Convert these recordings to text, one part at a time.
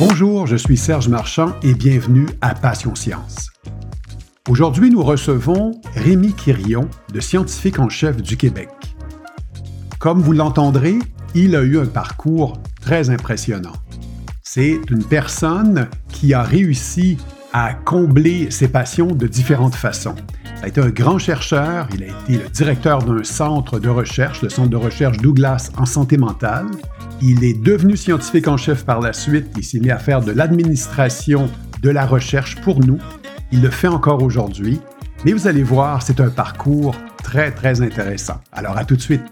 Bonjour, je suis Serge Marchand et bienvenue à Passion Science. Aujourd'hui, nous recevons Rémi Quirion, de Scientifique en chef du Québec. Comme vous l'entendrez, il a eu un parcours très impressionnant. C'est une personne qui a réussi à combler ses passions de différentes façons. Il a été un grand chercheur, il a été le directeur d'un centre de recherche, le centre de recherche Douglas en santé mentale. Il est devenu scientifique en chef par la suite, il s'est mis à faire de l'administration de la recherche pour nous. Il le fait encore aujourd'hui, mais vous allez voir, c'est un parcours très, très intéressant. Alors à tout de suite.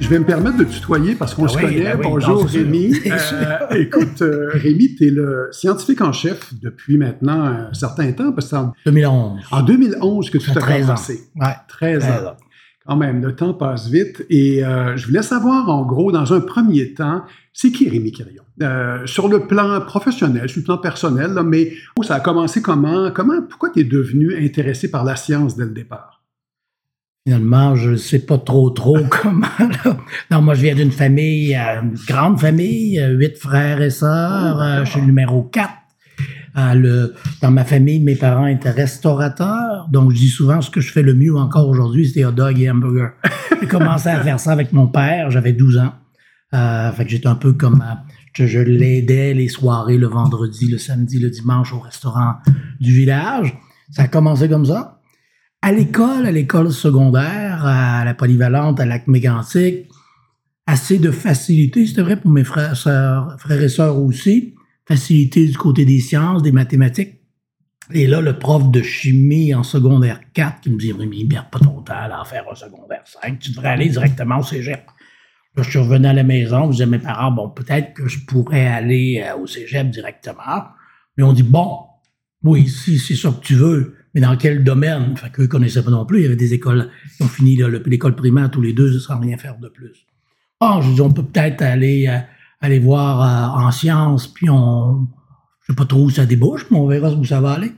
Je vais me permettre de tutoyer parce qu'on Ah se oui, connaît. oui, Bonjour. Rémi. Euh, écoute, euh, Rémi, tu es le scientifique en chef depuis maintenant un certain temps, parce que en, 2011. en 2011 que tu as fait 13 ans. commencé. Ouais. 13 ans. 13 ans. Quand même, le temps passe vite. Et euh, je voulais savoir, en gros, dans un premier temps, c'est qui Rémi Quirion? Euh, sur le plan professionnel, sur le plan personnel, là, mais où ça a commencé comment? comment pourquoi tu es devenu intéressé par la science dès le départ? Finalement, je ne sais pas trop trop comment. là. Non, moi, je viens d'une famille, euh, une grande famille, huit frères et sœurs. euh, je suis le numéro 4. Le, dans ma famille, mes parents étaient restaurateurs. Donc, je dis souvent, ce que je fais le mieux encore aujourd'hui, c'est hot dog et hamburger. J'ai commencé à faire ça avec mon père. J'avais 12 ans. Euh, fait que j'étais un peu comme... euh, je, je l'aidais les soirées, le vendredi, le samedi, le dimanche au restaurant du village. Ça a commencé comme ça. À l'école, à l'école secondaire, à la polyvalente, à lac mégantic, assez de facilité. C'était vrai pour mes frères, sœurs, frères et sœurs aussi. Facilité du côté des sciences, des mathématiques. Et là, le prof de chimie en secondaire 4 qui me dit Rémi, bien pas ton temps à faire un secondaire 5, tu devrais aller directement au cégep. Là, je suis revenu à la maison, je disais à mes parents, bon, peut-être que je pourrais aller euh, au cégep directement. Mais on dit, bon, oui, si c'est ça que tu veux, mais dans quel domaine? Fait qu'eux connaissaient pas non plus. Il y avait des écoles qui ont fini l'école primaire tous les deux sans rien faire de plus. Bon, je dis, on peut peut-être aller, euh, aller voir euh, en sciences, puis on, je sais pas trop où ça débouche, mais on verra où ça va aller.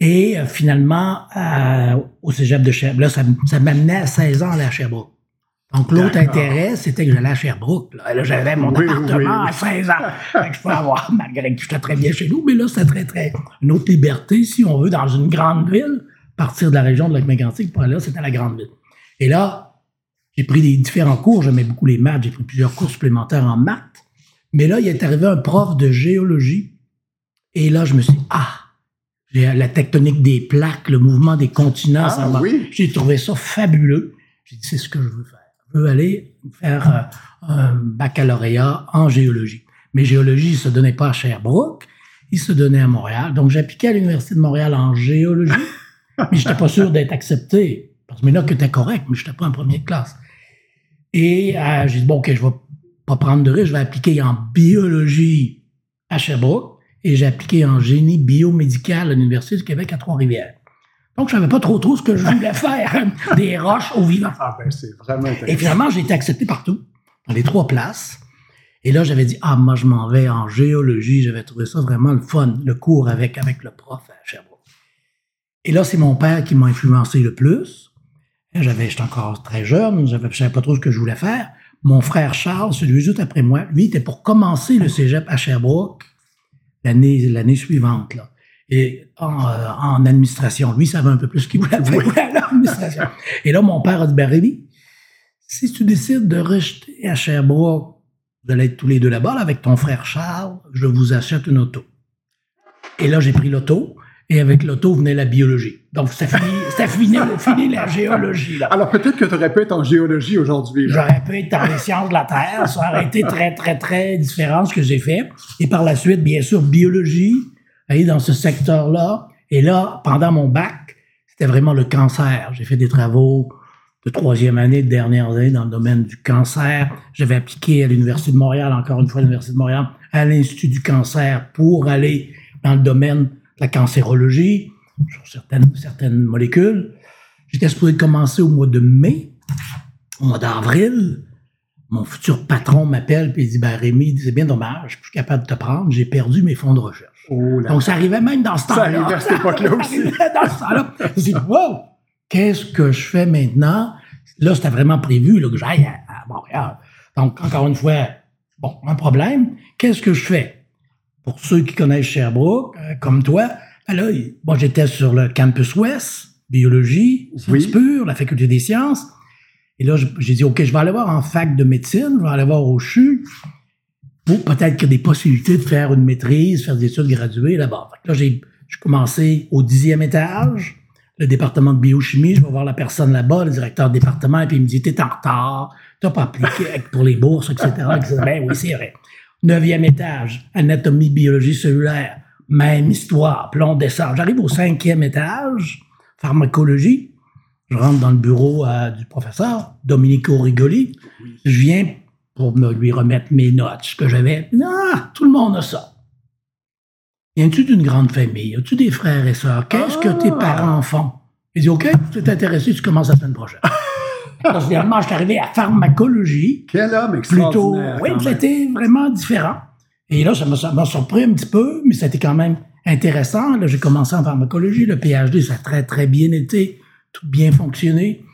Et euh, finalement, euh, au cégep de Sherbrooke, là, ça, ça m'amenait à 16 ans à aller à Sherbrooke. Donc, l'autre intérêt, c'était que j'allais à Sherbrooke. Là, Et là j'avais mon Oui, appartement oui. à 16 ans. Fait que je pouvais avoir, malgré que j'étais très bien chez nous, mais là, c'était très, très, une autre liberté, si on veut, dans une grande ville, partir de la région de Lac-Mégantic pour aller là, c'était la grande ville. Et là, j'ai pris des différents cours, j'aimais beaucoup les maths, j'ai pris plusieurs cours supplémentaires en maths. Mais là, il est arrivé un prof de géologie. Et là, je me suis dit, ah, la tectonique des plaques, le mouvement des continents, Ah, ça oui. J'ai trouvé ça fabuleux. J'ai dit, c'est ce que je veux faire. Je veux aller faire euh, un baccalauréat en géologie. Mais géologie, il se donnait pas à Sherbrooke, il se donnait à Montréal. Donc, j'appliquais à l'Université de Montréal en géologie, mais j'étais pas sûr d'être accepté. Parce que mes notes étaient correctes, mais j'étais pas en première classe. Et euh, j'ai dit, bon, OK, je vais pas prendre de risque, je vais appliquer en biologie à Sherbrooke et j'ai appliqué en génie biomédical à l'Université du Québec à Trois-Rivières. Donc, je savais pas trop trop ce que je voulais faire, des roches au vivant. Ah ben, c'est vraiment intéressant. Et finalement, j'ai été accepté partout, dans les trois places. Et là, j'avais dit, ah, moi, je m'en vais en géologie. J'avais trouvé ça vraiment le fun, le cours avec, avec le prof à Sherbrooke. Et là, c'est mon père qui m'a influencé le plus. J'avais, j'étais encore très jeune, je savais pas trop ce que je voulais faire. Mon frère Charles, celui juste après moi, lui, était pour commencer le cégep à Sherbrooke l'année, l'année suivante, là. Et en, euh, en administration. Lui, savait un peu plus ce qu'il voulait faire. Il voulait aller en administration. Et là, mon père a dit, ben, Rémi, si tu décides de rejeter à Sherbrooke, vous allez être tous les deux là-bas, là, avec ton frère Charles, je vous achète une auto. Et là, j'ai pris l'auto, et avec l'auto venait la biologie. Donc, ça finit, ça finit, fini la géologie, là. Alors peut-être que tu aurais pu être en géologie aujourd'hui. J'aurais pu être dans les sciences de la Terre. Ça aurait été très, très, très différent ce que j'ai fait. Et par la suite, bien sûr, biologie, aller dans ce secteur-là. Et là, pendant mon bac, c'était vraiment le cancer. J'ai fait des travaux de troisième année, de dernière année dans le domaine du cancer. J'avais appliqué à l'Université de Montréal, encore une fois, à l'Université de Montréal, à l'Institut du cancer pour aller dans le domaine la cancérologie, sur certaines, certaines molécules. J'étais supposé commencer au mois de mai. Au mois d'avril, mon futur patron m'appelle et il dit ben Rémi, c'est bien dommage, je suis plus capable de te prendre, j'ai perdu mes fonds de recherche. Oh Donc ça arrivait même dans ce Ça temps-là. arrivait à cette époque-là aussi. Ça arrivait dans ce temps-là. Je dit wow, qu'est-ce que je fais maintenant? Là, c'était vraiment prévu là, que j'aille à, à Montréal. Donc, encore une fois, bon, un problème. Qu'est-ce que je fais? Pour ceux qui connaissent Sherbrooke, euh, comme toi, ben là, moi, j'étais sur le campus ouest, biologie, sciences pures, la faculté des sciences. Et là, j'ai dit, OK, je vais aller voir en fac de médecine, je vais aller voir au CHU, pour peut-être qu'il y a des possibilités de faire une maîtrise, faire des études graduées là-bas. Là, j'ai commencé au dixième étage, le département de biochimie, je vais voir la personne là-bas, le directeur de département, et puis il me dit, t'es en retard, t'as pas appliqué pour les bourses, etc. Ben oui, c'est vrai. Neuvième étage, anatomie, biologie cellulaire, même histoire, puis on descend. J'arrive au cinquième étage, pharmacologie, je rentre dans le bureau euh, du professeur, Domenico Rigoli. Je viens pour me lui remettre mes notes, ce que j'avais. Ah, tout le monde a ça. Viens-tu d'une grande famille? As-tu des frères et sœurs? Qu'est-ce que tes ah! parents font? Il dit, OK, tu es intéressé, tu commences la semaine prochaine. Finalement, je suis arrivé à pharmacologie. Quel homme extraordinaire. Plutôt, oui, c'était vraiment différent. Et là, ça m'a surpris un petit peu, mais c'était quand même intéressant. Là, j'ai commencé en pharmacologie. Le PhD, ça a très, très bien été tout bien fonctionné.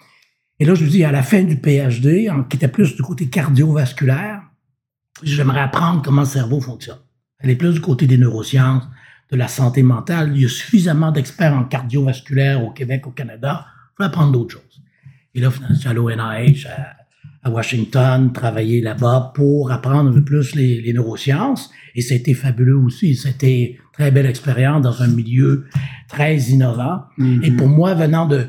Et là, je me dis, à la fin du PhD, qui était plus du côté cardiovasculaire, j'aimerais apprendre comment le cerveau fonctionne. Elle est plus du côté des neurosciences, de la santé mentale. Il y a suffisamment d'experts en cardiovasculaire au Québec, au Canada. Il faut apprendre d'autres choses. Et là, je suis allé au NIH à, Washington, travailler là-bas pour apprendre un peu plus les, neurosciences. Et c'était fabuleux aussi. C'était très belle expérience dans un milieu très innovant. Mm-hmm. Et pour moi, venant de,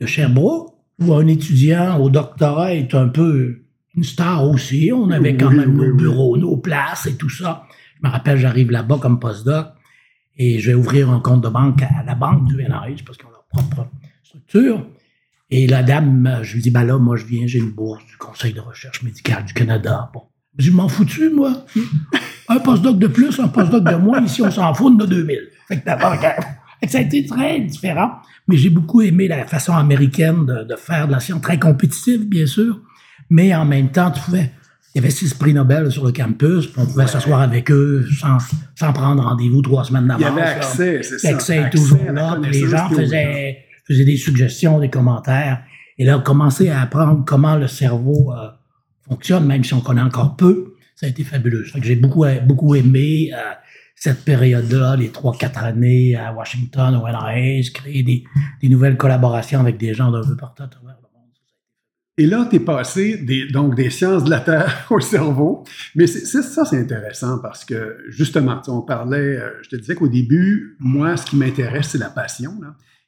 de Sherbrooke, où un étudiant au doctorat est un peu une star aussi. On avait quand même nos bureaux, nos places et tout ça. Je me rappelle, j'arrive là-bas comme postdoc et je vais ouvrir un compte de banque à la banque du NRH parce qu'ils ont leur propre structure. Et la dame, je lui dis, ben là, moi, je viens, j'ai une bourse du Conseil de recherche médicale du Canada. Bon. Je m'en foutu, moi? Un postdoc de plus, un postdoc de moins. Ici, on s'en fout de 2000. Fait que d'abord, ça a été très différent, mais j'ai beaucoup aimé la façon américaine de, faire de la science, très compétitive, bien sûr, mais en même temps, tu pouvais, il y avait six prix Nobel sur le campus, on pouvait s'asseoir avec eux sans, sans prendre rendez-vous trois semaines d'avance. Il y avait accès, c'est ça. L'accès est toujours là, les gens faisaient, faisaient des suggestions, des commentaires, et là, commencer à apprendre comment le cerveau euh, fonctionne, même si on connaît encore peu, ça a été fabuleux. J'ai beaucoup, beaucoup aimé. Euh, cette période-là, les trois, quatre années à Washington, au NIH, créer des, nouvelles collaborations avec des gens d'un peu partout à travers le monde. Et là, tu es passé des, donc des sciences de la Terre au cerveau. Mais ça, c'est intéressant parce que, justement, on parlait, euh, je te disais qu'au début, moi, ce qui m'intéresse, c'est la passion.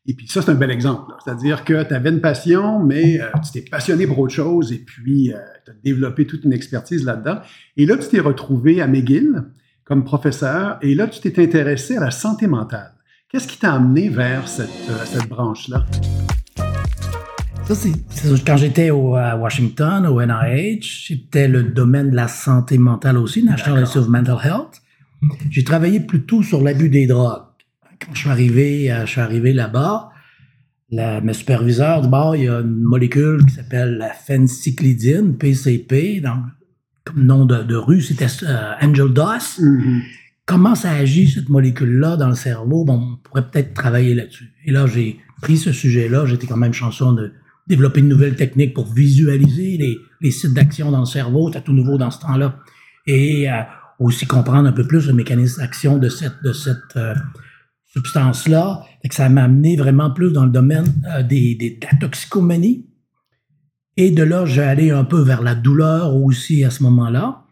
Et puis ça, c'est un bel exemple. C'est-à-dire que tu avais une passion, mais euh, tu t'es passionné pour autre chose et puis euh, tu as développé toute une expertise là-dedans. Et là, tu t'es retrouvé à McGill comme professeur, et là, tu t'es intéressé à la santé mentale. Qu'est-ce qui t'a amené vers cette, euh, cette branche-là? Ça, c'est, quand j'étais au, à Washington, au NIH, c'était le domaine de la santé mentale aussi, National Institute of Mental Health. J'ai travaillé plutôt sur l'abus des drogues. Quand je suis arrivé, euh, je suis arrivé là-bas, la, mes superviseurs, d'abord, il y a une molécule qui s'appelle la phencyclidine, PCP, donc comme nom de, rue, c'était euh, Angel Doss. Mm-hmm. Comment ça agit, cette molécule-là, dans le cerveau? Bon, on pourrait peut-être travailler là-dessus. Et là, j'ai pris ce sujet-là. J'étais quand même chanceux de développer une nouvelle technique pour visualiser les, les sites d'action dans le cerveau. C'était tout nouveau dans ce temps-là. Et euh, aussi comprendre un peu plus le mécanisme d'action de cette, de cette euh, substance-là. Ça m'a amené vraiment plus dans le domaine des, des, de la toxicomanie et de là, j'ai allé un peu vers la douleur aussi à ce moment-là.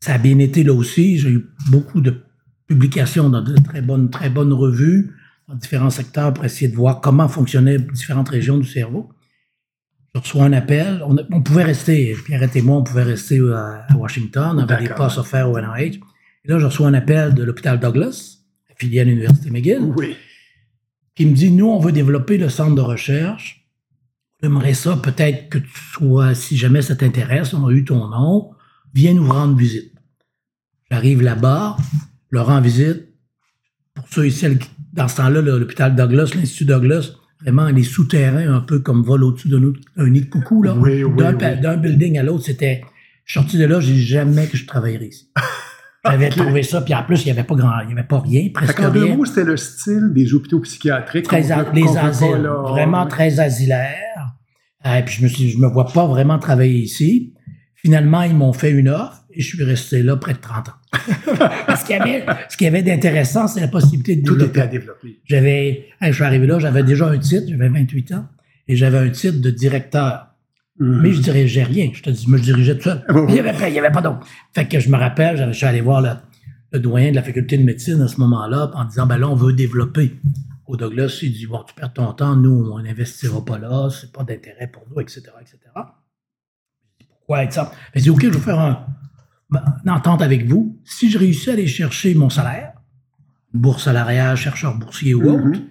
Ça a bien été là aussi. J'ai eu beaucoup de publications dans de très bonnes, très bonnes revues dans différents secteurs pour essayer de voir comment fonctionnaient différentes régions du cerveau. Je reçois un appel. On, pouvait rester, Pierre et moi, on pouvait rester à, Washington. On avait des postes offerts au NIH. Et là, je reçois un appel de l'hôpital Douglas, affilié à l'Université McGill, oui. qui me dit, nous, on veut développer le centre de recherche J'aimerais ça, peut-être que tu sois, si jamais ça t'intéresse, on a eu ton nom, viens nous rendre visite. J'arrive là-bas, leur rends visite. Pour ceux et celles qui, dans ce temps-là, l'hôpital Douglas, l'Institut Douglas, vraiment les souterrains, un peu comme vol au-dessus d'un nid de coucou, là. d'un, building à l'autre, c'était. Je suis sorti de là, j'ai jamais que je travaillerais ici. J'avais trouvé ça, puis en plus, il n'y avait pas grand, il n'y avait pas rien, presque en deux mots, c'était le style des hôpitaux psychiatriques. Très, les asiles, vraiment très asilaires. Et puis je me suis, je me vois pas vraiment travailler ici. Finalement, ils m'ont fait une offre et je suis resté là près de 30 ans. Parce qu'il y avait, ce qu'il y avait d'intéressant, c'est la possibilité de Tout développer. était à développer. J'avais, hey, je suis arrivé là, j'avais déjà un titre, j'avais 28 ans, et j'avais un titre de directeur. Mhm. Mais je dirigeais rien. Je te dis, moi, je dirigeais tout seul. Il n'y avait, pas- il y avait pas d'autre. Fait que je me rappelle, je suis allé voir le, le doyen de la faculté de médecine à ce moment-là en disant, ben là, on veut développer. Au Douglas, il dit, bon, tu perds ton temps, nous, on n'investira pas là, c'est pas d'intérêt pour nous, etc., etc. Pourquoi être ça? Il dit, OK, je vais faire un- une entente avec vous. Si je réussis à aller chercher mon salaire, bourse salariale, chercheur boursier ou autre, Mhm.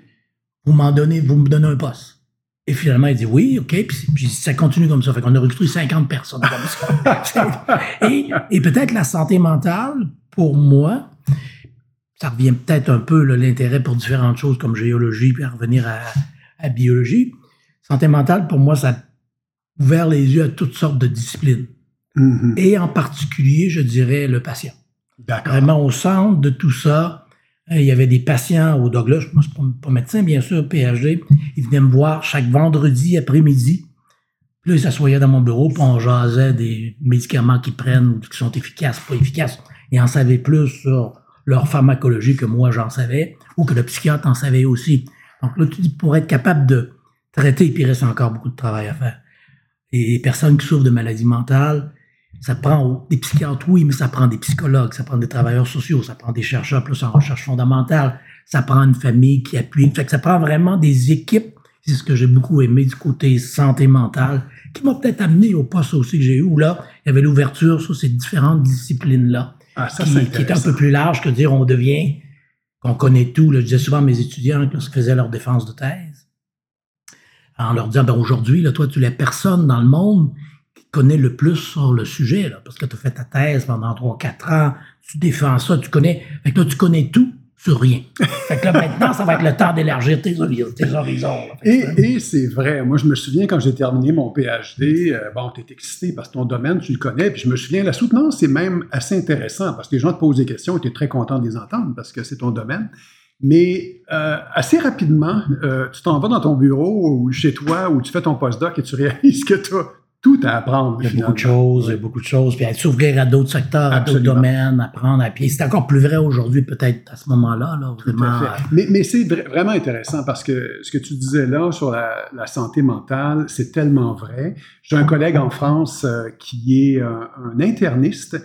vous m'en donnez, vous me donnez un poste. Et finalement, il dit oui, OK. Puis, ça continue comme ça. Fait qu'on a recruté 50 personnes comme ça. et et peut-être la santé mentale, pour moi, ça revient peut-être un peu l'intérêt pour différentes choses comme géologie, puis à revenir à, à biologie. Santé mentale, pour moi, ça a ouvert les yeux à toutes sortes de disciplines. Mhm. Et en particulier, je dirais, le patient vraiment au centre de tout ça. Euh, Il y avait des patients au Douglas, moi je suis pas, médecin bien sûr, PhD, ils venaient me voir chaque vendredi après-midi. Là, ils s'assoyaient dans mon bureau, puis on jasait des médicaments qu'ils prennent, qui sont efficaces, pas efficaces. Ils en savaient plus sur leur pharmacologie que moi j'en savais, ou que le psychiatre en savait aussi. Donc là, tu dis, pour être capable de traiter, puis il reste encore beaucoup de travail à faire. Et les personnes qui souffrent de maladies mentales, ça prend des psychiatres, oui, mais ça prend des psychologues, ça prend des travailleurs sociaux, ça prend des chercheurs plus en recherche fondamentale, ça prend une famille qui appuie. Fait que ça prend vraiment des équipes. C'est ce que j'ai beaucoup aimé du côté santé mentale, qui m'a peut-être amené au poste aussi que j'ai eu, où là, il y avait l'ouverture sur ces différentes disciplines-là, Ah, ça, qui, est un peu plus large que dire on devient, qu'on connaît tout. Là, je disais souvent à mes étudiants lorsqu'ils faisaient leur défense de thèse, en leur disant, ben aujourd'hui, là, toi, tu es la personne dans le monde qui connaît le plus sur le sujet, là, parce que tu as fait ta thèse pendant 3-4 ans, tu défends ça, tu connais. Fait que là, tu connais tout sur rien. Fait que là, maintenant, ça va être le temps d'élargir tes, hori- tes horizons. et c'est vrai. Moi, je me souviens quand j'ai terminé mon PhD, euh, bon, tu es excité parce que ton domaine, tu le connais. Puis je me souviens, la soutenance, c'est même assez intéressant parce que les gens te posent des questions et tu es très content de les entendre parce que c'est ton domaine. Mais euh, assez rapidement, euh, tu t'en vas dans ton bureau ou chez toi où tu fais ton postdoc et tu réalises que tu as tout à apprendre. Il y a beaucoup de choses, il y a beaucoup de choses. Puis à s'ouvrir à d'autres secteurs, à d'autres domaines, apprendre à pied. C'est encore plus vrai aujourd'hui, peut-être, à ce moment-là. Là, Tout à vraiment. fait. Mais, mais c'est vra- vraiment intéressant parce que ce que tu disais là sur la, la santé mentale, c'est tellement vrai. J'ai un collègue en France euh, qui est un, un interniste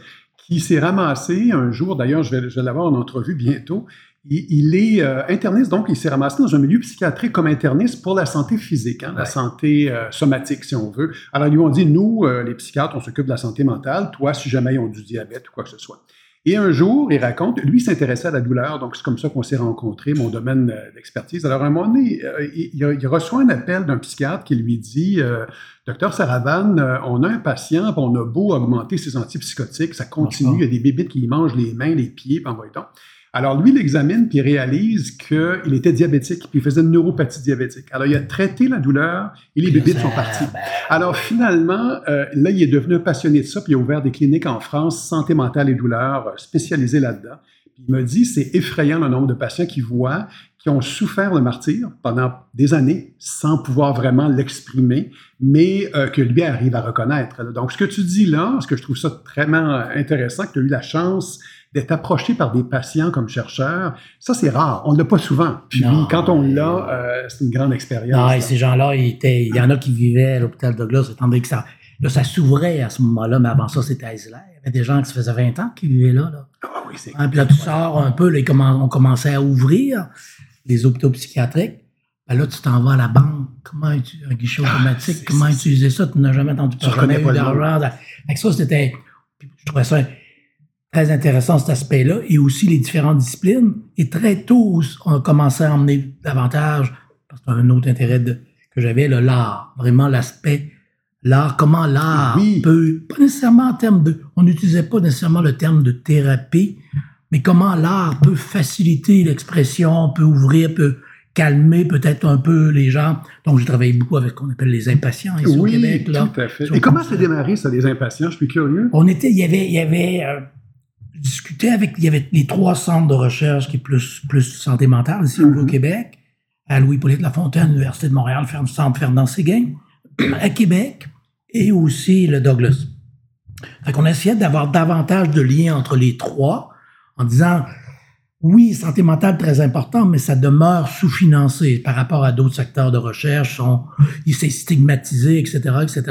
qui s'est ramassé un jour, d'ailleurs, je vais, je vais l'avoir en entrevue bientôt. Il, il est euh, interniste, donc il s'est ramassé dans un milieu psychiatrique comme interniste pour la santé physique, hein, la santé euh, somatique, si on veut. Alors, ils lui ont dit, nous, euh, les psychiatres, on s'occupe de la santé mentale, toi, si jamais ils ont du diabète ou quoi que ce soit. Et un jour, il raconte, lui s'intéressait à la douleur, donc c'est comme ça qu'on s'est rencontrés, mon domaine euh, d'expertise. Alors, à un moment donné, euh, il, reçoit un appel d'un psychiatre qui lui dit euh, Docteur Saravan, on a un patient, on a beau augmenter ses antipsychotiques, ça continue, il y a des bébites qui lui mangent les mains, les pieds, puis envoie donc. Alors, lui, il l'examine, puis il réalise qu'il était diabétique, puis il faisait une neuropathie diabétique. Alors, il a traité la douleur et les bébites sont parties. ben, Alors finalement, euh, là, il est devenu passionné de ça, puis il a ouvert des cliniques en France, santé mentale et douleur, euh, spécialisées là-dedans. Puis il m'a dit, c'est effrayant le nombre de patients qui voient, qui ont souffert le martyr pendant des années sans pouvoir vraiment l'exprimer, mais euh, que lui arrive à reconnaître. Donc ce que tu dis là, ce que je trouve ça vraiment intéressant, que tu as eu la chance d'être approché par des patients comme chercheurs, ça c'est rare, on ne l'a pas souvent. Puis Non. quand on l'a, euh, c'est une grande expérience. Non, et ces gens-là, ils étaient- il y en a qui vivaient à l'hôpital Douglas, donné que ça, là, ça s'ouvrait à ce moment-là, mais avant ça, c'était à Isla. Il y avait des gens qui se faisaient 20 ans qui vivaient là. là. Ah oui, c'est Hein, puis là, tu sors un peu, là, on commençait à ouvrir les hôpitaux psychiatriques. Ben là, tu t'en vas à la banque. Comment un guichet automatique? Ah, comment utiliser ça? Tu n'as jamais entendu parler, d'argent. Fait que ça, c'était. Je trouvais ça très intéressant, cet aspect-là. Et aussi les différentes disciplines. Et très tôt, on a commencé à emmener davantage, parce que c'est un autre intérêt de- que j'avais, l'art. Vraiment l'aspect. L'art, comment l'art Oui. peut, pas nécessairement en termes de, on n'utilisait pas nécessairement le terme de thérapie, mais comment l'art peut faciliter l'expression, peut ouvrir, peut calmer peut-être un peu les gens. Donc, j'ai travaillé beaucoup avec ce qu'on appelle les impatients ici au Oui, Québec. Là. tout à fait. Et comment ça a démarré, ça, les impatients? Je suis curieux. On était, il y avait, il y avait, euh, discutais avec, il y avait les trois centres de recherche qui est plus, plus santé mentale ici Mhm. au Québec, à Louis-Polyte Lafontaine, l'Université de Montréal, Fer- Centre Ferdinand Séguin, à Québec, et aussi le Douglas. Fait qu'on essayait d'avoir davantage de liens entre les trois en disant, oui, santé mentale très important, mais ça demeure sous-financé par rapport à d'autres secteurs de recherche, sont, il s'est stigmatisé, etc., etc.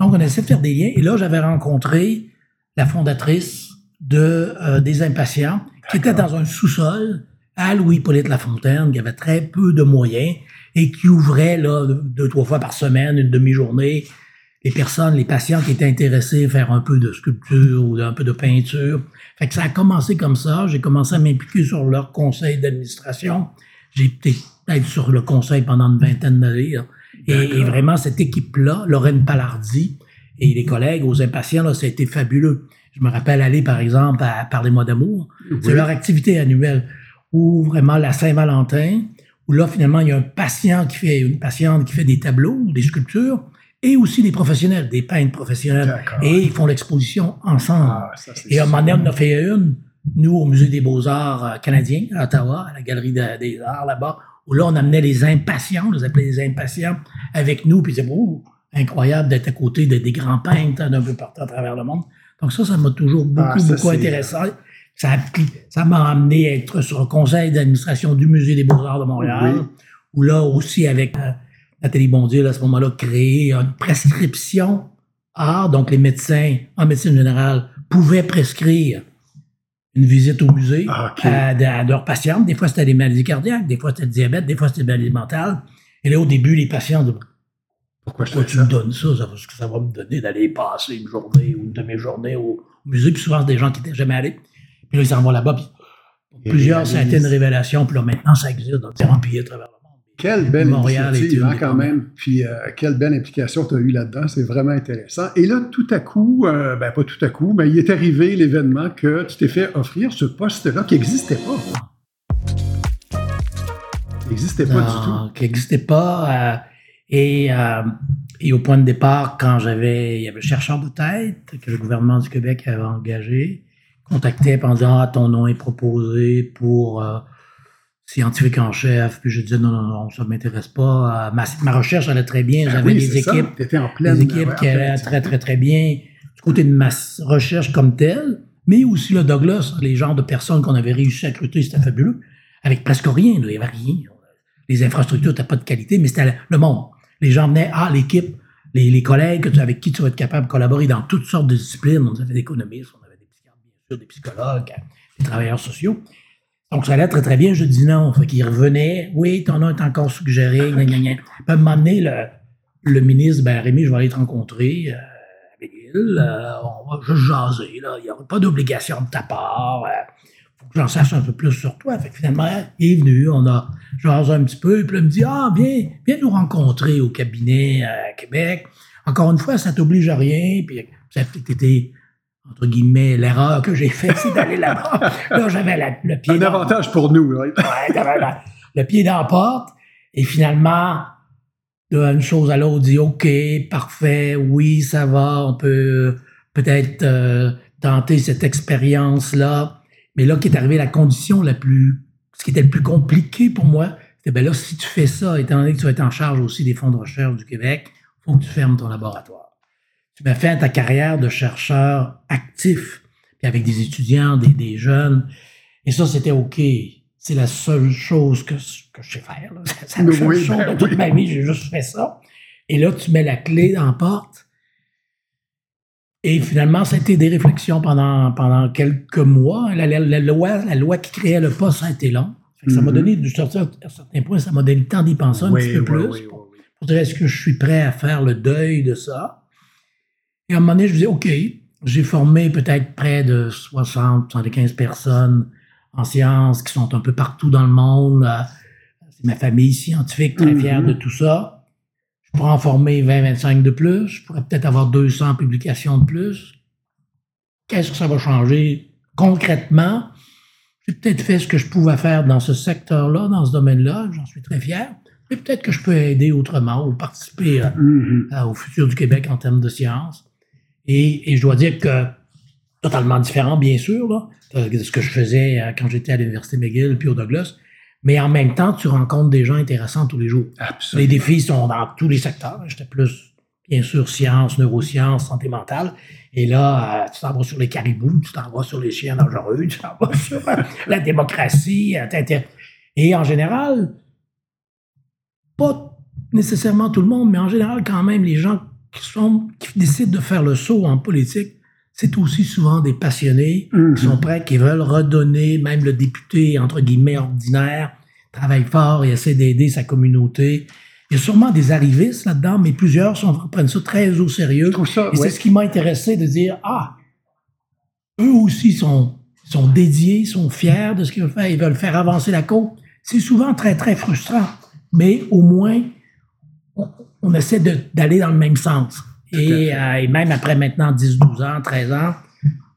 Donc, on essaie de faire des liens. Et là, j'avais rencontré la fondatrice de euh, des impatients, qui était dans un sous-sol à Louis-Polyte Lafontaine, qui avait très peu de moyens et qui ouvrait là deux trois fois par semaine une demi-journée les personnes, les patients qui étaient intéressés à faire un peu de sculpture ou un peu de peinture. Fait que ça a commencé comme ça. J'ai commencé à m'impliquer sur leur conseil d'administration. J'ai été peut-être sur le conseil pendant une vingtaine d'années. Et, vraiment, cette équipe-là, Lorraine Palardi et les collègues aux impatients, là, ça a été fabuleux. Je me rappelle aller, par exemple, à Parler-moi d'amour. C'est leur activité annuelle. Ou vraiment la Saint-Valentin, où là, finalement, il y a un patient qui fait, une patiente qui fait des tableaux, des sculptures et aussi des professionnels, des peintres professionnels. Et ils font l'exposition ensemble. Ah, et à un moment donné, on a fait une, nous, au Musée des Beaux-Arts euh, canadiens, à Ottawa, à la Galerie des Arts là-bas, où là, on amenait les impatients, on les appelait les impatients, avec nous, puis ils disaient, oh, incroyable d'être à côté de, des grands peintres d'un peu partout à travers le monde. Donc ça, ça m'a toujours beaucoup, ah, beaucoup intéressé. Ça, ça m'a amené à être sur le conseil d'administration du Musée des Beaux-Arts de Montréal, où là aussi, avec... Euh, Nathalie Bondier, à ce moment-là, créé une prescription art. Donc, les médecins, en médecine générale, pouvaient prescrire une visite au musée ah, à, leurs patients. Des fois, c'était des maladies cardiaques, des fois, c'était le diabète, des fois, c'était des maladies mentales. Et là, au début, les patients Pourquoi, je tu me donnes ça? ça Parce que ça va me donner d'aller passer une journée ou une demi-journée au, musée. Puis souvent, c'est des gens qui n'étaient jamais allés. Puis là, ils s'en vont là-bas. Puis plusieurs, ça a été une révélation. Puis là, maintenant, ça existe dans différents pays à travers quelle belle initiative, hein, quand même. Puis euh, quelle belle implication tu as eu là-dedans. C'est vraiment intéressant. Et là, tout à coup, euh, ben pas tout à coup, mais il est arrivé l'événement que tu t'es fait offrir ce poste-là qui n'existait pas. Qui n'existait pas du tout. Qui n'existait pas. Euh, et, et, au point de départ, quand j'avais, il y avait le chercheur de tête que le gouvernement du Québec avait engagé, contactait en disant, ah, ton nom est proposé pour scientifique en chef, puis je disais non, non, non, ça ne m'intéresse pas. Ma, ma, recherche allait très bien, ben j'avais des équipes, en pleine, des équipes qui allaient très, très, très bien du côté de ma recherche comme telle, mais aussi le Douglas, les genres de personnes qu'on avait réussi à recruter, c'était fabuleux, avec presque rien, il n'y avait rien. Les infrastructures n'étaient pas de qualité, mais c'était le monde. Les gens venaient, ah, l'équipe, les, collègues avec qui tu vas être capable de collaborer dans toutes sortes de disciplines. On avait des économistes, on avait des psychiatres, bien sûr, des psychologues, des travailleurs sociaux. Donc, ça allait très, très bien. Je dis non. Fait qu'il revenait. Oui, ton nom est encore suggéré. Gna, gna, gna. Le, le ministre, ben, Rémi, je vais aller te rencontrer. Euh, euh, on va juste jaser. Là. Il n'y aura pas d'obligation de ta part. Il euh, faut que j'en sache un peu plus sur toi. Fait que finalement, il est venu. On a jasé un petit peu. Puis il me dit Ah, viens, viens nous rencontrer au cabinet à Québec. Encore une fois, ça t'oblige à rien. Puis ça été entre guillemets, l'erreur que j'ai faite, c'est d'aller là-bas. Là, j'avais le pied. Un avantage pour nous, oui. ouais, le pied dans la porte. Et finalement, d'une chose à l'autre, dit OK, parfait, oui, ça va, on peut peut-être euh, tenter cette expérience-là. Mais là, qui est arrivé la condition la plus. Ce qui était le plus compliqué pour moi, c'était ben là, si tu fais ça, étant donné que tu vas être en charge aussi des fonds de recherche du Québec, il faut que tu fermes ton laboratoire tu m'as fait ta carrière de chercheur actif, puis avec des étudiants, des, jeunes. Et ça, c'était OK. C'est la seule chose que, que je sais faire. C'est la seule chose ben de toute ma vie, j'ai juste fait ça. Et là, tu mets la clé dans la porte. Et finalement, ça a été des réflexions pendant, pendant quelques mois. La, loi, la loi qui créait le poste, ça a été long. Ça m'a mm-hmm. donné, du sortir à certains points, ça m'a donné le temps d'y penser un petit peu plus. pour dire, est-ce que je suis prêt à faire le deuil de ça? Et à un moment donné, je me disais, OK, j'ai formé peut-être près de 60, 75 personnes en sciences qui sont un peu partout dans le monde. Euh, c'est ma famille scientifique, très fière de tout ça. Je pourrais en former 20, 25 de plus. Je pourrais peut-être avoir 200 publications de plus. Qu'est-ce que ça va changer concrètement? J'ai peut-être fait ce que je pouvais faire dans ce secteur-là, dans ce domaine-là. J'en suis très fier. Mais peut-être que je peux aider autrement ou participer mm-hmm. au futur du Québec en termes de sciences. Et, je dois dire que totalement différent, bien sûr, là, de ce que je faisais euh, quand j'étais à l'Université McGill puis au Douglas. Mais en même temps, tu rencontres des gens intéressants tous les jours. Absolument. Les défis sont dans tous les secteurs. J'étais plus bien sûr, sciences, neurosciences, santé mentale. Et là, euh, tu t'en vas sur les caribous, tu t'en vas sur les chiens dangereux, tu t'en vas sur euh, la démocratie. Euh, et en général, pas nécessairement tout le monde, mais en général, quand même, les gens qui, sont, qui décident de faire le saut en politique, c'est aussi souvent des passionnés qui Mhm. sont prêts, qui veulent redonner, même le député, entre guillemets, ordinaire, travaille fort et essaie d'aider sa communauté. Il y a sûrement des arrivistes là-dedans, mais plusieurs sont, prennent ça très au sérieux. Ça, Et ouais. c'est ce qui m'a intéressé de dire, ah, eux aussi sont, sont dédiés, sont fiers de ce qu'ils veulent faire, ils veulent faire avancer la cause. C'est souvent très, très frustrant, mais au moins, on, on essaie d'aller dans le même sens. Et, euh, et même après maintenant 10, 12 ans, 13 ans,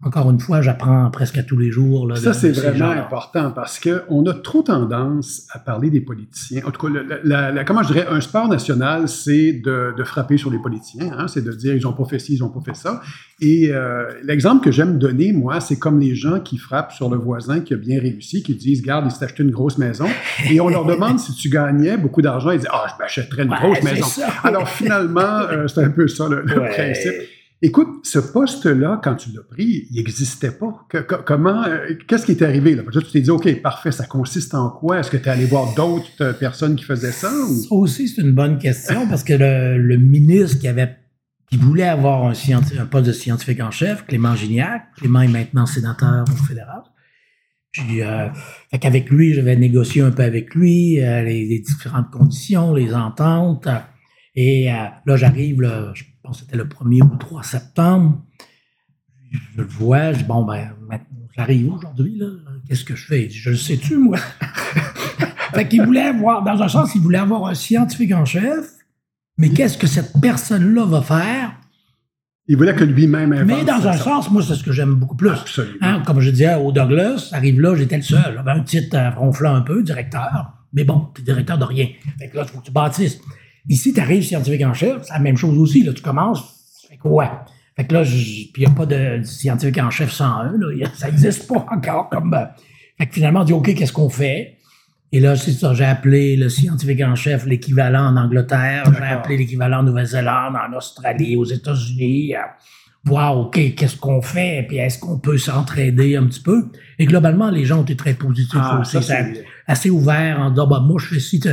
encore une fois, j'apprends presque à tous les jours. Là, Ça, c'est vraiment important parce qu'on a trop tendance à parler des politiciens. En tout cas, la- la- la- comment je dirais, un sport national, c'est de, de frapper sur les politiciens. hein. c'est de dire ils n'ont pas fait ci, ils n'ont pas fait ça. Et euh, l'exemple que j'aime donner, moi, c'est comme les gens qui frappent sur le voisin qui a bien réussi, qui disent Garde, il s'est acheté une grosse maison. Et on leur demande si tu gagnais beaucoup d'argent. Ils disent Ah, je m'achèterais une Ouais, grosse maison. ça. Alors finalement, euh, c'est un peu ça le, le Ouais. principe. Écoute, ce poste-là, quand tu l'as pris, il n'existait pas. Comment, euh, qu'est-ce qui est arrivé là? Tu t'es dit, OK, parfait, ça consiste en quoi? Est-ce que tu es allé voir d'autres euh, personnes qui faisaient ça? Ça aussi, c'est une bonne question parce que le, ministre qui avait qui voulait avoir un, un poste de scientifique en chef, Clément Gignac, Clément est maintenant sénateur au fédéral. Puis, euh, fait qu'avec lui, j'avais négocié un peu avec lui euh, les, différentes conditions, les ententes. et là, j'arrive, je c'était le 1er ou 3 septembre. Je le vois, je dis, bon, ben, maintenant, j'arrive aujourd'hui, là. Qu'est-ce que je fais? Il dit, Je le sais-tu, moi? fait qu'il voulait avoir, dans un sens, il voulait avoir un scientifique en chef, mais qu'est-ce que cette personne-là va faire? Il voulait que lui-même invente Mais dans un ça. sens, moi, c'est ce que j'aime beaucoup plus. Absolument. Hein, comme je disais au Douglas, arrive là, j'étais le seul. J'avais un titre euh, ronflant un peu, directeur. Mais bon, t'es directeur de rien. Fait que là, il faut que tu bâtisses. Ici, tu arrives scientifique en chef, c'est la même chose aussi. Là, tu commences, tu fais quoi? Fait que là, puis il n'y a pas de scientifique en chef 101. Là, ça n'existe pas encore comme. euh, fait que finalement, on dit OK, qu'est-ce qu'on fait? Et là, c'est ça, j'ai appelé le scientifique en chef l'équivalent en Angleterre, j'ai appelé l'équivalent en Nouvelle-Zélande, en Australie, aux États-Unis, euh, voir, OK, qu'est-ce qu'on fait, puis est-ce qu'on peut s'entraider un petit peu? Et globalement, les gens ont été très positifs Ah, aussi. ça, assez ouverts en disant, bah, moi, je tu-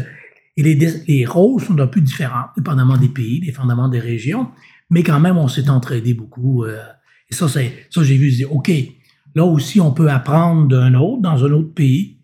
Et les, rôles sont un peu différents, dépendamment des pays, dépendamment des régions, mais quand même, on s'est entraidé beaucoup. euh, et ça, ça, j'ai vu, je dis, OK, là aussi, on peut apprendre d'un autre, dans un autre pays.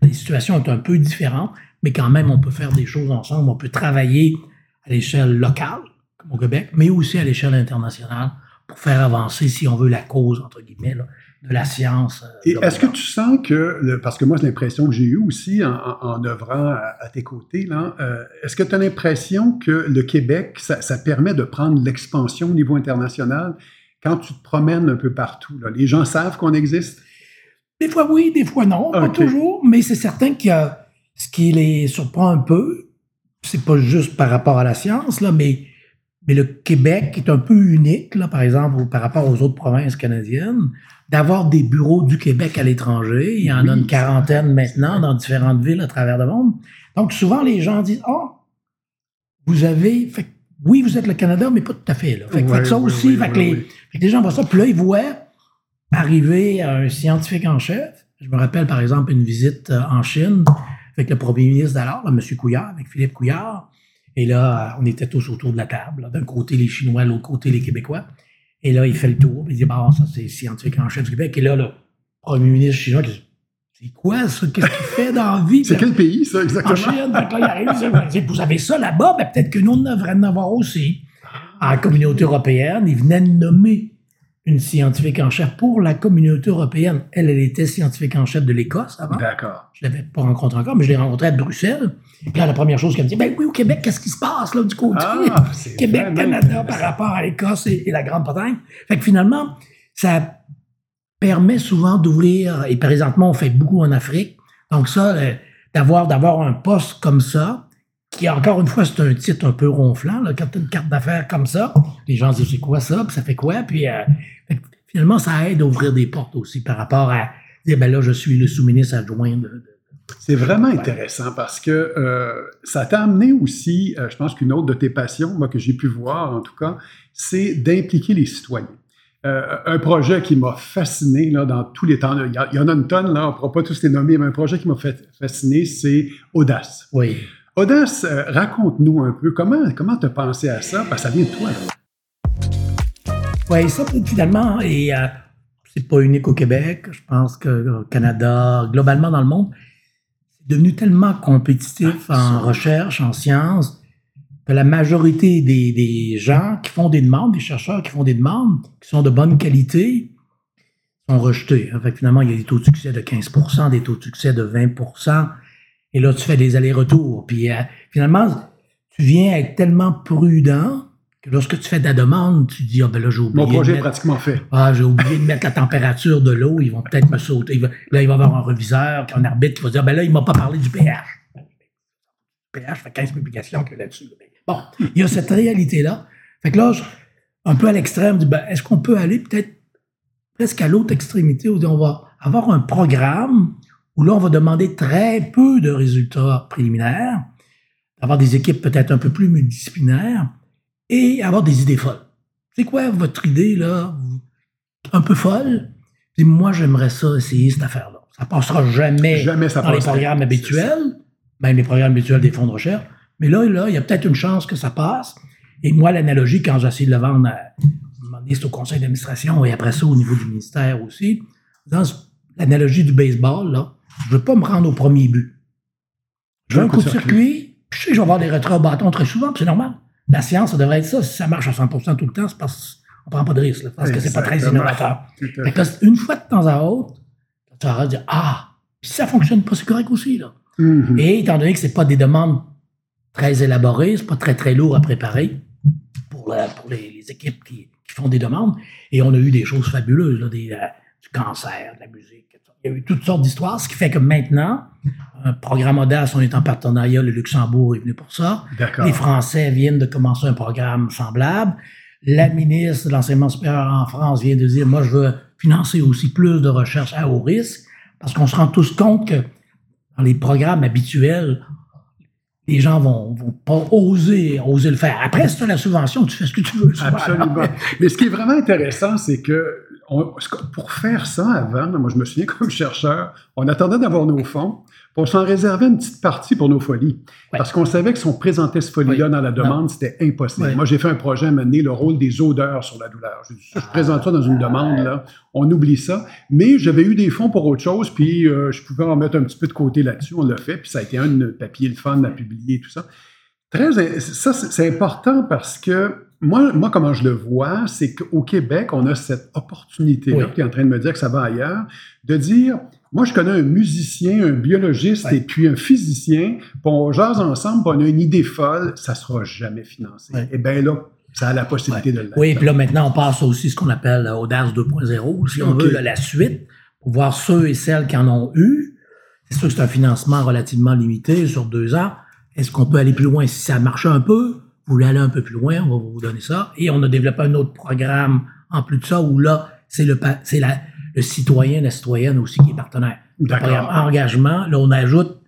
Les situations sont un peu différentes, mais quand même, on peut faire des choses ensemble. On peut travailler à l'échelle locale, comme au Québec, mais aussi à l'échelle internationale pour faire avancer, si on veut, la cause, entre guillemets, de la science. euh, Et est-ce que tu sens que, parce que moi, c'est l'impression que j'ai eue aussi en, œuvrant à, à tes côtés, là, euh, est-ce que tu as l'impression que le Québec, ça, ça permet de prendre l'expansion au niveau international quand tu te promènes un peu partout? Là, les gens savent qu'on existe? Des fois oui, des fois non, pas toujours, mais c'est certain que ce qui les surprend un peu, c'est pas juste par rapport à la science, là, mais, mais le Québec est un peu unique, là, par exemple, par rapport aux autres provinces canadiennes, d'avoir des bureaux du Québec à l'étranger. Il y en a une quarantaine maintenant dans différentes villes à travers le monde. Donc souvent, les gens disent Ah, vous avez. Fait, oui, vous êtes le Canada, mais pas tout à fait. Là. Fait, que ça oui, aussi, fait que les, oui. fait que les gens voient ça, puis là, ils voient arriver un scientifique en chef. Je me rappelle, par exemple, une visite euh, en Chine avec le premier ministre d'alors, M. Couillard, avec Philippe Couillard. Et là, on était tous autour de la table. D'un côté, les Chinois, de l'autre côté, les Québécois. Et là, il fait le tour. Il dit, bon, ça, c'est scientifique en chef du Québec. Et là, le premier ministre chinois, qui dit, c'est quoi ça? Qu'est-ce qu'il fait dans la vie? C'est quel pays, ça, en exactement? Chine. Fait que là, il arrive, il dit, vous avez ça là-bas, ben, peut-être que nous, on devrait en avoir aussi. En communauté européenne, il venait de nommer une scientifique en chef pour la communauté européenne. Elle, elle était scientifique en chef de l'Écosse avant. D'accord. Je ne l'avais pas rencontrée encore, mais je l'ai rencontrée à Bruxelles. Puis là, la première chose qu'elle me dit, ben oui, au Québec, qu'est-ce qui se passe là du côté? Ah, Québec, Canada par rapport à l'Écosse et, et la Grande-Bretagne. Fait que finalement, ça permet souvent d'ouvrir, et présentement, on fait beaucoup en Afrique. Donc ça, euh, d'avoir, d'avoir un poste comme ça, qui encore une fois, c'est un titre un peu ronflant, là, quand tu as une carte d'affaires comme ça, les gens se disent, c'est quoi ça, puis ça fait quoi, puis euh, finalement, ça aide à ouvrir des portes aussi par rapport à dire, ben là, je suis le sous-ministre adjoint de, de- C'est vraiment intéressant parce que euh, ça t'a amené aussi, euh, je pense qu'une autre de tes passions, moi que j'ai pu voir en tout cas, c'est d'impliquer les citoyens. Euh, un projet qui m'a fasciné là, dans tous les temps, il y, en a une tonne, là, on ne pourra pas tous les nommer, mais un projet qui m'a fasciné, c'est Audace. Oui. Audace, raconte-nous un peu comment comment tu as pensé à ça, parce que ça vient de toi. Oui, ça, finalement, et c'est pas unique au Québec. Je pense qu'au Canada, globalement dans le monde, devenu tellement compétitif ah, en recherche, en sciences, que la majorité des, gens qui font des demandes, des chercheurs qui font des demandes, qui sont de bonne qualité, sont rejetés. Fait, finalement, il y a des taux de succès de 15% des taux de succès de 20 et là, tu fais des allers-retours. Puis euh, finalement, tu viens être tellement prudent que lorsque tu fais ta demande, tu dis, ah ben là, j'ai oublié. Mon projet est pratiquement fait. Ah, j'ai oublié de mettre la température de l'eau, ils vont peut-être me sauter. là, il va y avoir un reviseur, un arbitre qui va dire, ben là, il m'a pas parlé du pH. Le pH fait 15 publications que là-dessus. Bon, il y a cette réalité-là. Fait que là, un peu à l'extrême, ben, est-ce qu'on peut aller peut-être presque à l'autre extrémité? Où on va avoir un programme où là, on va demander très peu de résultats préliminaires, avoir des équipes peut-être un peu plus multidisciplinaires, et avoir des idées folles. C'est quoi votre idée, là, un peu folle? Puis moi, j'aimerais ça, essayer cette affaire-là. Ça passera jamais, jamais ça dans les programmes habituels, même les programmes habituels des fonds de recherche. Mais là, là, il y a peut-être une chance que ça passe. Et moi, l'analogie, quand j'essaie de le vendre à, au conseil d'administration et après ça au niveau du ministère aussi, dans l'analogie du baseball, là, je veux pas me rendre au premier but. Je veux un coup de circuit, je sais que je vais avoir des retraits au bâton très souvent, c'est normal. La science, ça devrait être ça. Si ça marche à 100% tout le temps, c'est parce qu'on prend pas de risque, parce que c'est pas très innovateur. une fois de temps à autre, tu vas dire Ah, si ça fonctionne pas, c'est correct aussi. Là. Mm-hmm. Et étant donné que c'est pas des demandes très élaborées, c'est pas très très lourd à préparer pour, les, équipes qui, font des demandes, et on a eu des choses fabuleuses, là, des, euh, du cancer, de la musique, il y a eu toutes sortes d'histoires, ce qui fait que maintenant, un programme Audace, on est en partenariat, le Luxembourg est venu pour ça. Les Français viennent de commencer un programme semblable. La ministre de l'Enseignement supérieur en France vient de dire, moi, je veux financer aussi plus de recherche à haut risque, parce qu'on se rend tous compte que dans les programmes habituels, les gens vont, vont pas oser, oser le faire. Après, si tu as la subvention, tu fais ce que tu veux. Absolument. Mais ce qui est vraiment intéressant, c'est que pour faire ça avant, moi je me souviens comme chercheur, on attendait d'avoir nos fonds, puis on s'en réservait une petite partie pour nos folies. Parce qu'on savait que si on présentait ce folie-là dans la demande, c'était impossible. Moi, j'ai fait un projet à mener le rôle des odeurs sur la douleur. Je, je présente ça dans une demande, là, on oublie ça. Mais j'avais eu des fonds pour autre chose, puis euh, je pouvais en mettre un petit peu de côté là-dessus. On l'a fait, puis ça a été un papier le fun à publier, tout ça. Très, ça, c'est important parce que moi, moi, comment je le vois, c'est qu'au Québec, on a cette opportunité-là, tu es en train de me dire que ça va ailleurs, de dire, moi, je connais un musicien, un biologiste et puis un physicien, puis on jase ensemble, puis on a une idée folle, ça sera jamais financé. Et eh bien là, ça a la possibilité de le Oui, puis là, maintenant, on passe aussi ce qu'on appelle Audace 2.0, si on veut, la suite, pour voir ceux et celles qui en ont eu. C'est sûr que c'est un financement relativement limité sur deux ans. Est-ce qu'on peut aller plus loin si ça marche un peu? Vous voulez aller un peu plus loin, on va vous donner ça. Et on a développé un autre programme en plus de ça où là, c'est le, c'est le citoyen, la citoyenne aussi qui est partenaire. Programme engagement, là, on ajoute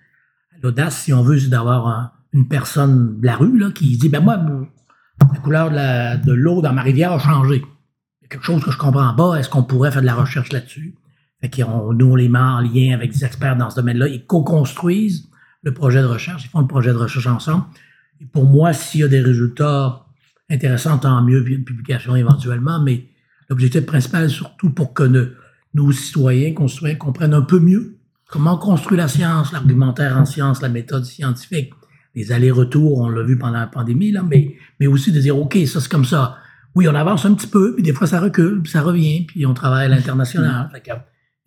l'audace, si on veut, c'est d'avoir une personne de la rue là, qui dit, ben moi, la couleur de l'eau dans ma rivière a changé. Il y a quelque chose que je comprends pas. Est-ce qu'on pourrait faire de la recherche là-dessus? Fait qu'on, nous, on les met en lien avec des experts dans ce domaine-là. Ils co-construisent le projet de recherche. Ils font le projet de recherche ensemble pour moi, s'il y a des résultats intéressants, tant mieux, puis une publication éventuellement, mais l'objectif principal, surtout pour que nos, citoyens, concitoyens comprennent un peu mieux comment on construit la science, l'argumentaire en science, la méthode scientifique, les allers-retours, on l'a vu pendant la pandémie, là, mais, mais aussi de dire, OK, ça c'est comme ça. Oui, on avance un petit peu, puis des fois ça recule, puis ça revient, puis on travaille à l'international.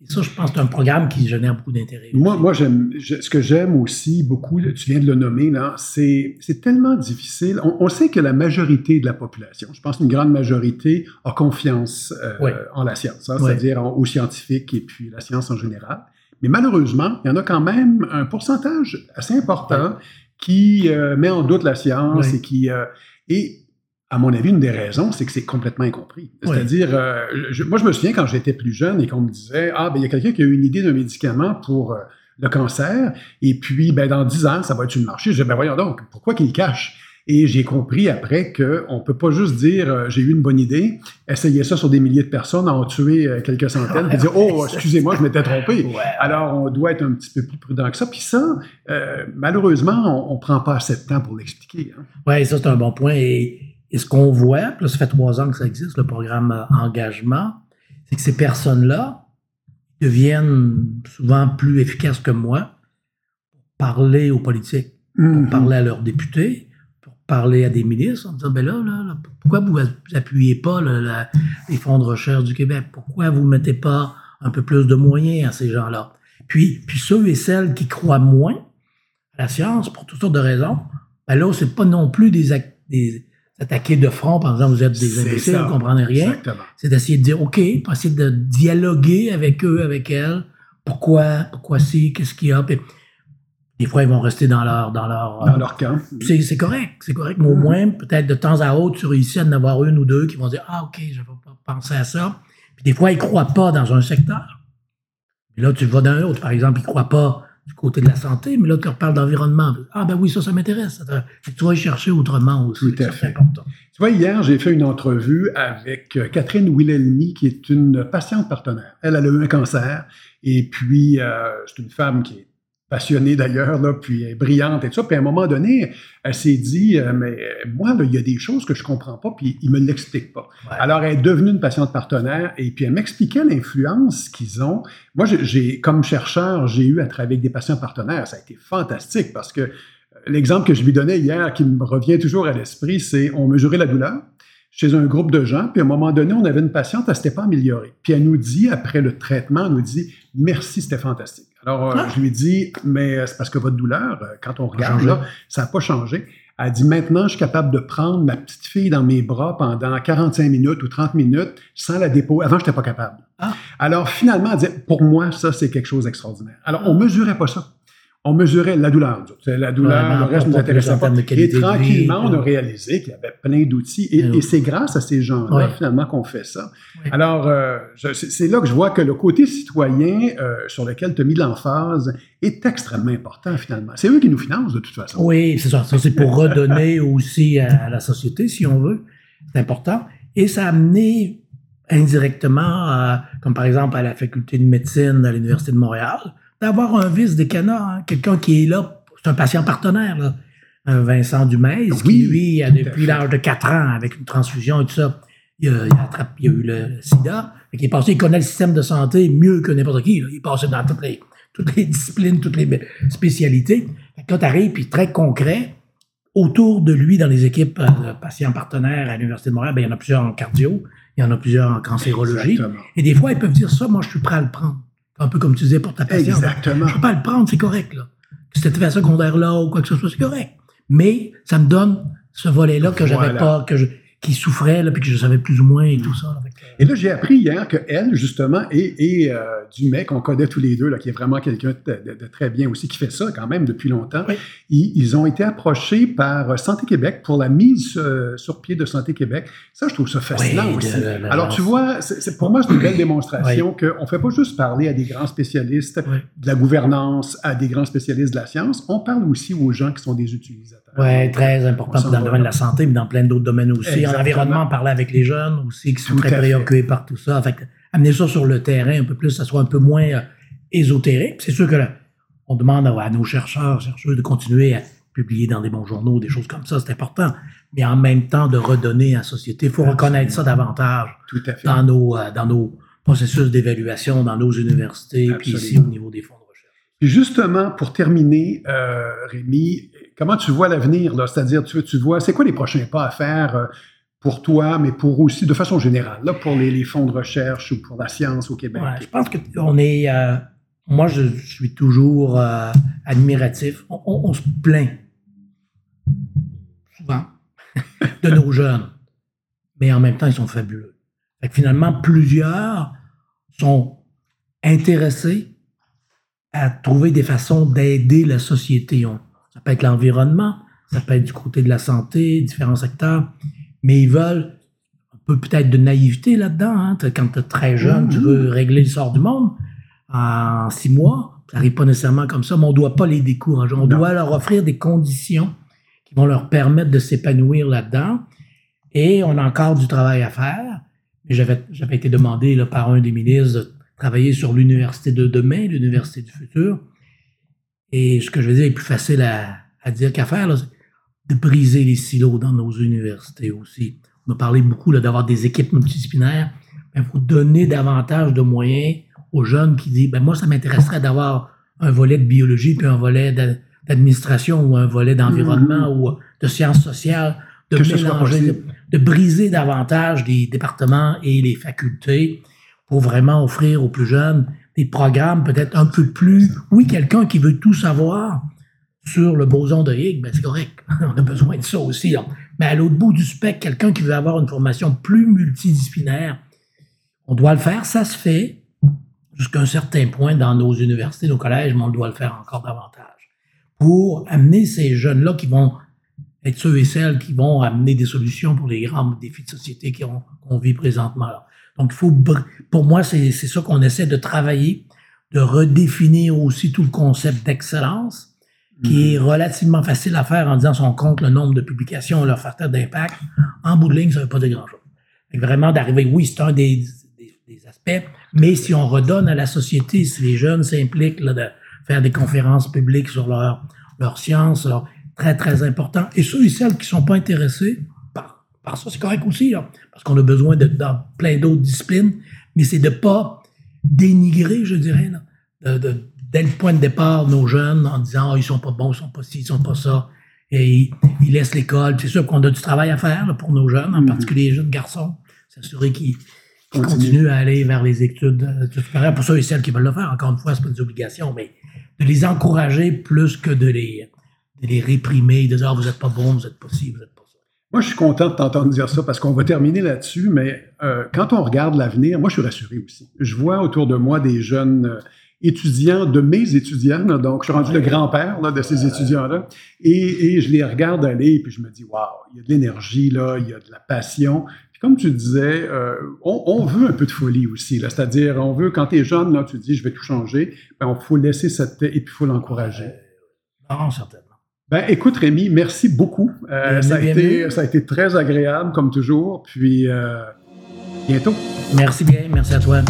Et ça, je pense que c'est un programme qui génère beaucoup d'intérêt. Moi, moi j'aime, ce que j'aime aussi beaucoup, tu viens de le nommer, là, c'est, c'est tellement difficile. On, sait que la majorité de la population, je pense une grande majorité, a confiance euh, en la science, hein, c'est-à-dire aux scientifiques et puis la science en général. Mais malheureusement, il y en a quand même un pourcentage assez important qui euh, met en doute la science et qui... Euh, et à mon avis, une des raisons, c'est que c'est complètement incompris. C'est-à-dire, euh, moi, je me souviens quand j'étais plus jeune et qu'on me disait Ah, ben il y a quelqu'un qui a eu une idée d'un médicament pour euh, le cancer. Et puis, ben, dans 10 ans, ça va être sur le marché. Je dis, ben voyons donc, pourquoi qu'il cache? Et j'ai compris après qu'on ne peut pas juste dire euh, j'ai eu une bonne idée, essayer ça sur des milliers de personnes, en tuer euh, quelques centaines, et dire oh excusez-moi je m'étais trompé. Alors on doit être un petit peu plus prudent que ça. Puis ça, euh, malheureusement, on, ne prend pas assez de temps pour l'expliquer. Hein. Oui, ça c'est un bon point. Et, ce qu'on voit, là, ça fait trois ans que ça existe, le programme engagement, c'est que ces personnes-là deviennent souvent plus efficaces que moi pour parler aux politiques, pour mm-hmm. parler à leurs députés parler à des ministres en disant, ben là, là, pourquoi vous appuyez pas les fonds de recherche du Québec? Pourquoi vous mettez pas un peu plus de moyens à ces gens-là? Puis, puis ceux et celles qui croient moins à la science, pour toutes sortes de raisons, ben là, c'est pas non plus des, des attaquer de front en disant vous êtes des imbéciles, vous comprenez rien. C'est d'essayer de dire, OK, essayer de dialoguer avec eux, avec elles. Pourquoi, pourquoi si, qu'est-ce qu'il y a? Des fois, ils vont rester dans leur dans leur dans leur camp. C'est correct, c'est correct. Mais au mm-hmm. moins, peut-être de temps à autre, tu réussis à en avoir une ou deux qui vont dire ah ok, je vais pas penser à ça. Puis des fois, ils croient pas dans un secteur. Mais là, tu vas dans un autre. Par exemple, ils croient pas du côté de la santé, mais là, tu leur parles d'environnement. Ah ben oui, ça, ça m'intéresse. Tu vas y chercher autrement aussi. Tout à fait. important. Tu vois, hier, j'ai fait une entrevue avec euh, Catherine Wilhelmy, qui est une patiente partenaire. Elle, elle a eu un cancer. Et puis, euh, c'est une femme qui est passionnée d'ailleurs, là, puis brillante et tout ça. Puis à un moment donné, elle s'est dit, euh, mais moi, il y a des choses que je comprends pas, puis il me l'explique pas. Alors, elle est devenue une patiente partenaire, et puis elle m'expliquait l'influence qu'ils ont. Moi, j'ai, comme chercheur, j'ai eu à travailler avec des patients partenaires. Ça a été fantastique parce que euh, l'exemple que je lui donnais hier, qui me revient toujours à l'esprit, c'est on mesurait la douleur chez un groupe de gens, puis à un moment donné, on avait une patiente, elle s'était pas améliorée. Puis elle nous dit, après le traitement, elle nous dit, merci, c'était fantastique. Alors, euh, ah. je lui dis, mais euh, c'est parce que votre douleur, euh, quand on regarde là, ça n'a pas changé. Elle dit, maintenant, je suis capable de prendre ma petite fille dans mes bras pendant 45 minutes ou 30 minutes sans la dépôt. Avant, je n'étais pas capable. Ah. Alors, finalement, elle dit, pour moi, ça, c'est quelque chose d'extraordinaire. Alors, on mesurait pas ça on mesurait la douleur. La douleur, le reste nous intéressait pas. Et tranquillement, on a réalisé qu'il y avait plein d'outils. Et, c'est grâce à ces gens-là, finalement, qu'on fait ça. Alors, euh, c'est là que je vois que le côté citoyen euh, sur lequel tu as mis l'emphase est extrêmement important, finalement. C'est eux qui nous financent, de toute façon. Oui, c'est ça. Ça, c'est pour redonner aussi à, la société, si on veut. C'est important. Et ça a amené indirectement, comme par exemple à la faculté de médecine à l'Université de Montréal, d'avoir un vice des canards, hein. quelqu'un qui est là, c'est un patient partenaire, là. Un Vincent Dumais, qui lui, a depuis l'âge de 4 ans, avec une transfusion et tout ça, il a, il a, eu le sida. Il est passé, il connaît le système de santé mieux que n'importe qui. Il est passé dans toutes les, toutes les disciplines, toutes les spécialités. Quand tu arrives, puis très concret, autour de lui, dans les équipes de patients partenaires à l'Université de Montréal, ben, il y en a plusieurs en cardio, il y en a plusieurs en cancérologie. Et des fois, ils peuvent dire ça, moi, je suis prêt à le prendre. Un peu comme tu disais pour ta patiente. Exactement. Je peux pas le prendre, c'est correct, là. Que c'était fait secondaire là ou quoi que ce soit, c'est correct. Mais ça me donne ce volet-là que j'avais pas, que je, qui souffrait, là, puis que je savais plus ou moins et tout ça. Et là, j'ai appris hier qu'elle, justement, et, et euh, Dumais, qu'on connaît tous les deux, là, qui est vraiment quelqu'un de, très bien aussi, qui fait ça quand même depuis longtemps, ils, ont été approchés par Santé Québec pour la mise euh, sur pied de Santé Québec. Ça, je trouve ça fascinant aussi. Alors, tu vois, pour moi, c'est une belle démonstration qu'on ne fait pas juste parler à des grands spécialistes de la gouvernance, à des grands spécialistes de la science, on parle aussi aux gens qui sont des utilisateurs. Oui, très important dans le domaine de la santé, mais dans plein d'autres domaines aussi. L'environnement, parler avec les jeunes aussi, qui sont très préoccupés par tout ça. Fait amener ça sur le terrain un peu plus, ça soit un peu moins euh, ésotérique. C'est sûr que on demande à, nos chercheurs, chercheuses de continuer à publier dans des bons journaux, des choses comme ça, c'est important. Mais en même temps, de redonner à la société. Il faut reconnaître ça davantage Dans, nos, euh, dans nos processus d'évaluation, dans nos universités, puis ici au niveau des fonds de recherche. Et justement, pour terminer, euh, Rémi, comment tu vois l'avenir? C'est-à-dire, tu, tu vois, c'est quoi les prochains pas à faire pour toi, mais pour aussi, de façon générale, là, pour les, fonds de recherche ou pour la science au Québec? je pense qu'on est... Euh, moi, je, suis toujours euh, admiratif. On, se plaint souvent de nos jeunes, mais en même temps, ils sont fabuleux. finalement, plusieurs sont intéressés à trouver des façons d'aider la société. Ça peut être l'environnement, ça peut être du côté de la santé, différents secteurs, mais ils veulent un peu peut-être de naïveté là-dedans. Hein. Quand tu es très jeune, tu veux régler le sort du monde en six mois. ça n'arrive pas nécessairement comme ça, mais on ne doit pas les décourager. On doit leur offrir des conditions qui vont leur permettre de s'épanouir là-dedans. Et on a encore du travail à faire. J'avais, j'avais été demandé là, par un des ministres de travailler sur l'université de demain, l'université du futur. Et ce que je veux dire est plus facile à, à dire qu'à faire, là, de briser les silos dans nos universités aussi. On a parlé beaucoup là, d'avoir des équipes multidisciplinaires. Il faut donner davantage de moyens aux jeunes qui disent ben moi, ça m'intéresserait d'avoir un volet de biologie puis un volet d'administration ou un volet d'environnement mm-hmm. ou de sciences sociales, de mélanger, de, briser davantage les départements et les facultés pour vraiment offrir aux plus jeunes des programmes peut-être un peu plus. Oui, quelqu'un qui veut tout savoir sur le boson de Higgs, ben c'est correct. On a besoin de ça aussi. Mais à l'autre bout du spectre, quelqu'un qui veut avoir une formation plus multidisciplinaire, on doit le faire, ça se fait jusqu'à un certain point dans nos universités, nos collèges, mais on doit le faire encore davantage pour amener ces jeunes-là qui vont être ceux et celles qui vont amener des solutions pour les grands défis de société qu'on vit présentement. Donc, il faut, pour moi, c'est ça qu'on essaie de travailler, de redéfinir aussi tout le concept d'excellence, qui est mhm. relativement facile à faire en disant si on compte le nombre de publications, leur facteur d'impact. En bout de ligne, ça ne veut pas dire grand-chose. Vraiment d'arriver, oui, c'est un des, des, aspects, mais si on redonne à la société, si les jeunes s'impliquent de faire des conférences publiques sur leur, leur science, très, très important. Et ceux et celles qui ne sont pas intéressés, par, par ça, c'est correct aussi, parce qu'on a besoin de, dans plein d'autres disciplines, mais c'est de ne pas dénigrer, je dirais, de dès le point de départ, nos jeunes, en disant, oh, ils sont pas bons, ils sont pas ci, ils sont pas ça. Et ils, laissent l'école. C'est sûr qu'on a du travail à faire pour nos jeunes, en mhm. particulier les jeunes garçons. S'assurer qu'ils continuent à aller vers les études, euh, supérieures. Pour ceux et celles qui veulent le faire, encore une fois, c'est pas des obligations, mais de les encourager plus que de les, les réprimer, de dire, oh, vous n'êtes pas bon, vous n'êtes pas ci, vous n'êtes pas ça. Moi, je suis content de t'entendre dire ça parce qu'on va terminer là-dessus, mais euh, quand on regarde l'avenir, moi, je suis rassuré aussi. Je vois autour de moi des jeunes euh, étudiants de mes étudiants, donc je suis rendu le grand-père de ces étudiants-là, et, je les regarde aller, puis je me dis, waouh, il y a de l'énergie, là, il y a de la passion. Puis comme tu disais, euh, on, veut un peu de folie aussi, c'est-à-dire, on veut, quand tu es jeune, là, tu dis, je vais tout changer, ben, il faut laisser cette, et puis il faut l'encourager. non, certainement. Ben, écoute, Rémi, merci beaucoup. Euh, ça, a été, ça a été très agréable, comme toujours, puis euh, bientôt. Merci bien, merci à toi.